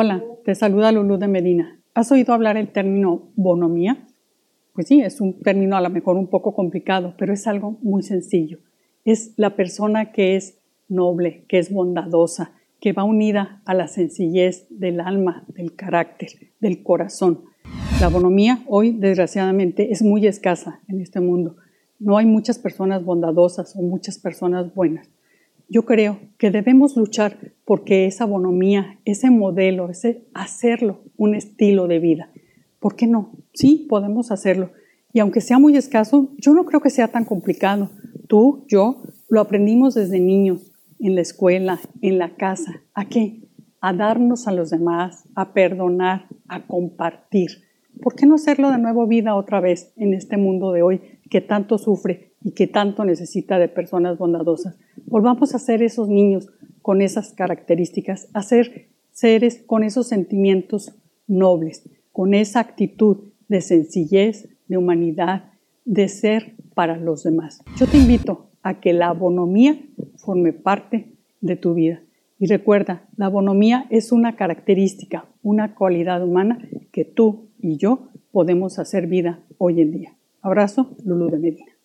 Hola, te saluda Lulú de Medina. ¿Has oído hablar el término bonomía? Pues sí, es un término a lo mejor un poco complicado, pero es algo muy sencillo. Es la persona que es noble, que es bondadosa, que va unida a la sencillez del alma, del carácter, del corazón. La bonomía hoy, desgraciadamente, es muy escasa en este mundo. No hay muchas personas bondadosas o muchas personas buenas. Yo creo que debemos luchar porque esa bonomía, ese modelo, ese hacerlo un estilo de vida. ¿Por qué no? Sí, podemos hacerlo. Y aunque sea muy escaso, yo no creo que sea tan complicado. Tú, yo, lo aprendimos desde niños, en la escuela, en la casa. ¿A qué? A darnos a los demás, a perdonar, a compartir. ¿Por qué no hacerlo de nuevo vida otra vez en este mundo de hoy que tanto sufre y que tanto necesita de personas bondadosas? Volvamos a ser esos niños con esas características, a ser seres con esos sentimientos nobles, con esa actitud de sencillez, de humanidad, de ser para los demás. Yo te invito a que la bonomía forme parte de tu vida. Y recuerda, la bonomía es una característica, una cualidad humana que tú y yo podemos hacer vida hoy en día. Abrazo, Lulu de Medina.